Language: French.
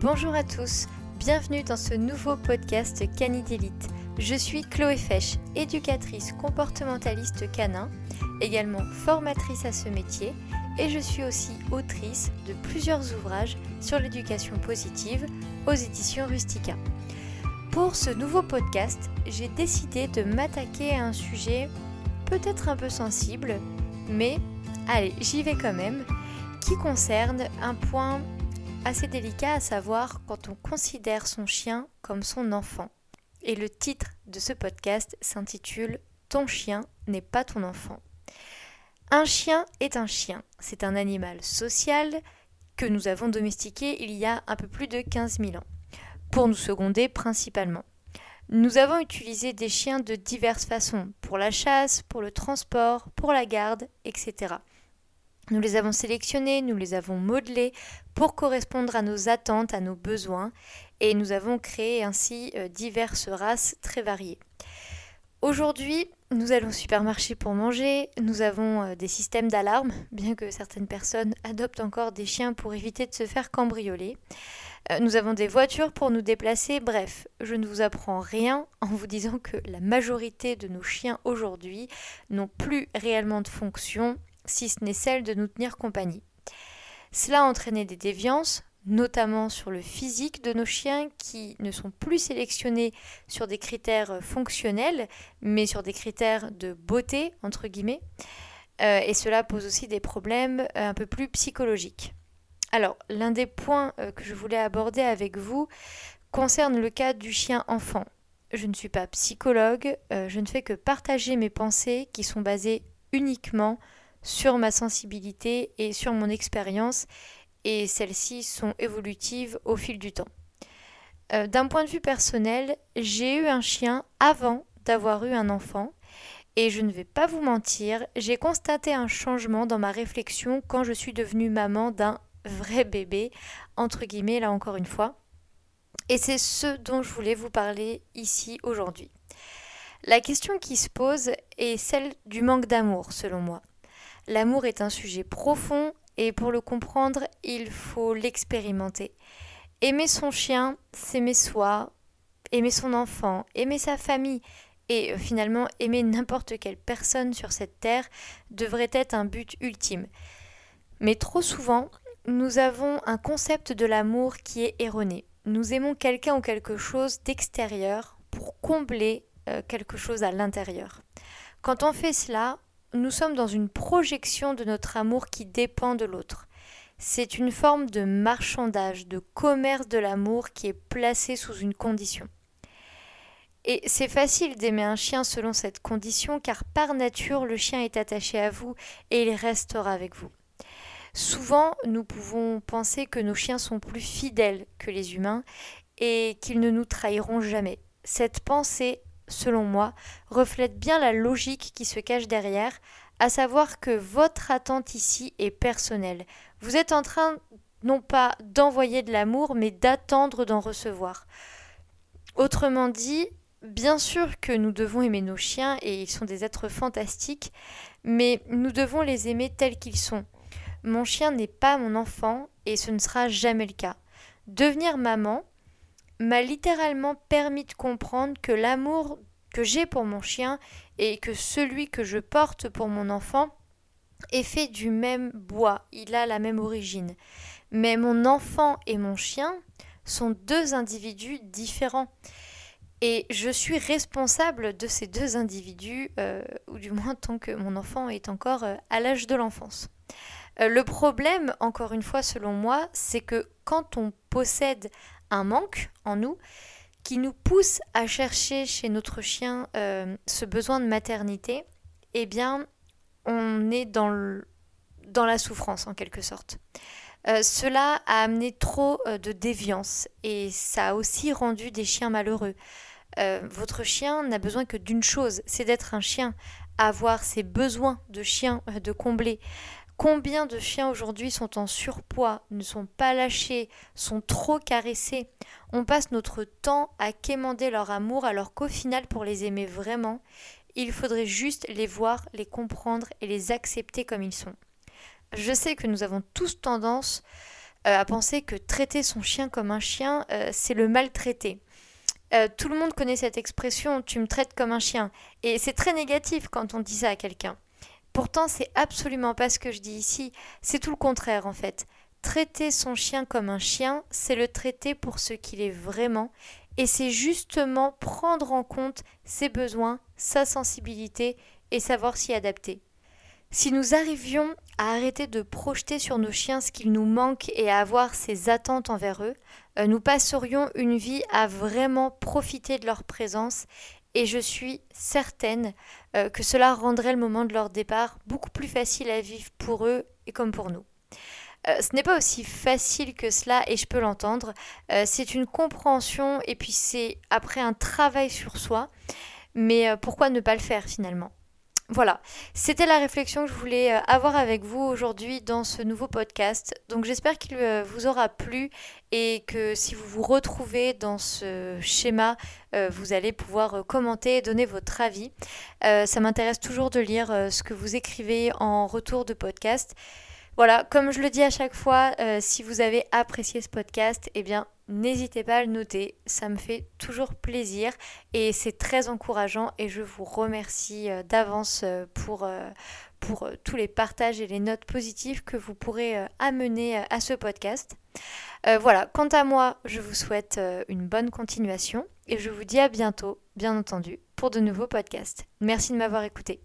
Bonjour à tous, bienvenue dans ce nouveau podcast Canidélite. Je suis Chloé Fesch, éducatrice comportementaliste canin, également formatrice à ce métier, et je suis aussi autrice de plusieurs ouvrages sur l'éducation positive aux éditions Rustica. Pour ce nouveau podcast, j'ai décidé de m'attaquer à un sujet peut-être un peu sensible, mais allez, j'y vais quand même, qui concerne un point assez délicat à savoir quand on considère son chien comme son enfant. Et le titre de ce podcast s'intitule Ton chien n'est pas ton enfant. Un chien est un chien. C'est un animal social que nous avons domestiqué il y a un peu plus de 15 000 ans, pour nous seconder principalement. Nous avons utilisé des chiens de diverses façons, pour la chasse, pour le transport, pour la garde, etc. Nous les avons sélectionnés, nous les avons modelés pour correspondre à nos attentes, à nos besoins, et nous avons créé ainsi euh, diverses races très variées. Aujourd'hui, nous allons au supermarché pour manger, nous avons euh, des systèmes d'alarme, bien que certaines personnes adoptent encore des chiens pour éviter de se faire cambrioler. Euh, nous avons des voitures pour nous déplacer, bref, je ne vous apprends rien en vous disant que la majorité de nos chiens aujourd'hui n'ont plus réellement de fonction si ce n'est celle de nous tenir compagnie. Cela a entraîné des déviances, notamment sur le physique de nos chiens qui ne sont plus sélectionnés sur des critères fonctionnels, mais sur des critères de beauté, entre guillemets. Euh, et cela pose aussi des problèmes euh, un peu plus psychologiques. Alors, l'un des points euh, que je voulais aborder avec vous concerne le cas du chien enfant. Je ne suis pas psychologue, je ne fais que partager mes pensées qui sont basées uniquement sur ma sensibilité et sur mon expérience, et celles-ci sont évolutives au fil du temps. Euh, d'un point de vue personnel, j'ai eu un chien avant d'avoir eu un enfant, et je ne vais pas vous mentir, j'ai constaté un changement dans ma réflexion quand je suis devenue maman d'un vrai bébé, entre guillemets là encore une fois. Et c'est ce dont je voulais vous parler ici aujourd'hui. La question qui se pose est celle du manque d'amour, selon moi. L'amour est un sujet profond et pour le comprendre, il faut l'expérimenter. Aimer son chien, s'aimer soi, aimer son enfant, aimer sa famille et euh, finalement aimer n'importe quelle personne sur cette terre devrait être un but ultime. Mais trop souvent, nous avons un concept de l'amour qui est erroné. Nous aimons quelqu'un ou quelque chose d'extérieur pour combler euh, quelque chose à l'intérieur. Quand on fait cela, nous sommes dans une projection de notre amour qui dépend de l'autre. C'est une forme de marchandage, de commerce de l'amour qui est placé sous une condition. Et c'est facile d'aimer un chien selon cette condition car par nature le chien est attaché à vous et il restera avec vous. Souvent nous pouvons penser que nos chiens sont plus fidèles que les humains et qu'ils ne nous trahiront jamais. Cette pensée selon moi, reflète bien la logique qui se cache derrière, à savoir que votre attente ici est personnelle. Vous êtes en train non pas d'envoyer de l'amour, mais d'attendre d'en recevoir. Autrement dit, bien sûr que nous devons aimer nos chiens, et ils sont des êtres fantastiques, mais nous devons les aimer tels qu'ils sont. Mon chien n'est pas mon enfant, et ce ne sera jamais le cas. Devenir maman, m'a littéralement permis de comprendre que l'amour que j'ai pour mon chien et que celui que je porte pour mon enfant est fait du même bois, il a la même origine. Mais mon enfant et mon chien sont deux individus différents. Et je suis responsable de ces deux individus, euh, ou du moins tant que mon enfant est encore euh, à l'âge de l'enfance. Euh, le problème, encore une fois, selon moi, c'est que quand on possède un manque en nous qui nous pousse à chercher chez notre chien euh, ce besoin de maternité, eh bien, on est dans, la souffrance en quelque sorte. Euh, cela a amené trop euh, de déviance et ça a aussi rendu des chiens malheureux. votre chien n'a besoin que d'une chose, c'est d'être un chien, avoir ses besoins de chien de combler. Combien de chiens aujourd'hui sont en surpoids, ne sont pas lâchés, sont trop caressés? On passe notre temps à quémander leur amour alors qu'au final, pour les aimer vraiment, il faudrait juste les voir, les comprendre et les accepter comme ils sont. Je sais que nous avons tous tendance à penser que traiter son chien comme un chien, c'est le maltraiter. tout le monde connaît cette expression tu me traites comme un chien. Et c'est très négatif quand on dit ça à quelqu'un. Pourtant, c'est absolument pas ce que je dis ici, c'est tout le contraire en fait. Traiter son chien comme un chien, c'est le traiter pour ce qu'il est vraiment, et c'est justement prendre en compte ses besoins, sa sensibilité et savoir s'y adapter. Si nous arrivions à arrêter de projeter sur nos chiens ce qu'il nous manque et à avoir ses attentes envers eux, euh, nous passerions une vie à vraiment profiter de leur présence et je suis certaine euh, que cela rendrait le moment de leur départ beaucoup plus facile à vivre pour eux et comme pour nous. Euh, ce n'est pas aussi facile que cela et je peux l'entendre. Euh, c'est une compréhension et puis c'est après un travail sur soi. Mais pourquoi ne pas le faire finalement? Voilà, c'était la réflexion que je voulais euh, avoir avec vous aujourd'hui dans ce nouveau podcast. Donc j'espère qu'il euh, vous aura plu et que si vous vous retrouvez dans ce schéma, euh, vous allez pouvoir commenter et donner votre avis. ça m'intéresse toujours de lire ce que vous écrivez en retour de podcast. Voilà, comme je le dis à chaque fois, si vous avez apprécié ce podcast, eh bien n'hésitez pas à le noter, ça me fait toujours plaisir et c'est très encourageant et je vous remercie euh, d'avance euh, pour, euh, pour tous les partages et les notes positives que vous pourrez amener à ce podcast. voilà, quant à moi, je vous souhaite une bonne continuation et je vous dis à bientôt, bien entendu, pour de nouveaux podcasts. Merci de m'avoir écouté.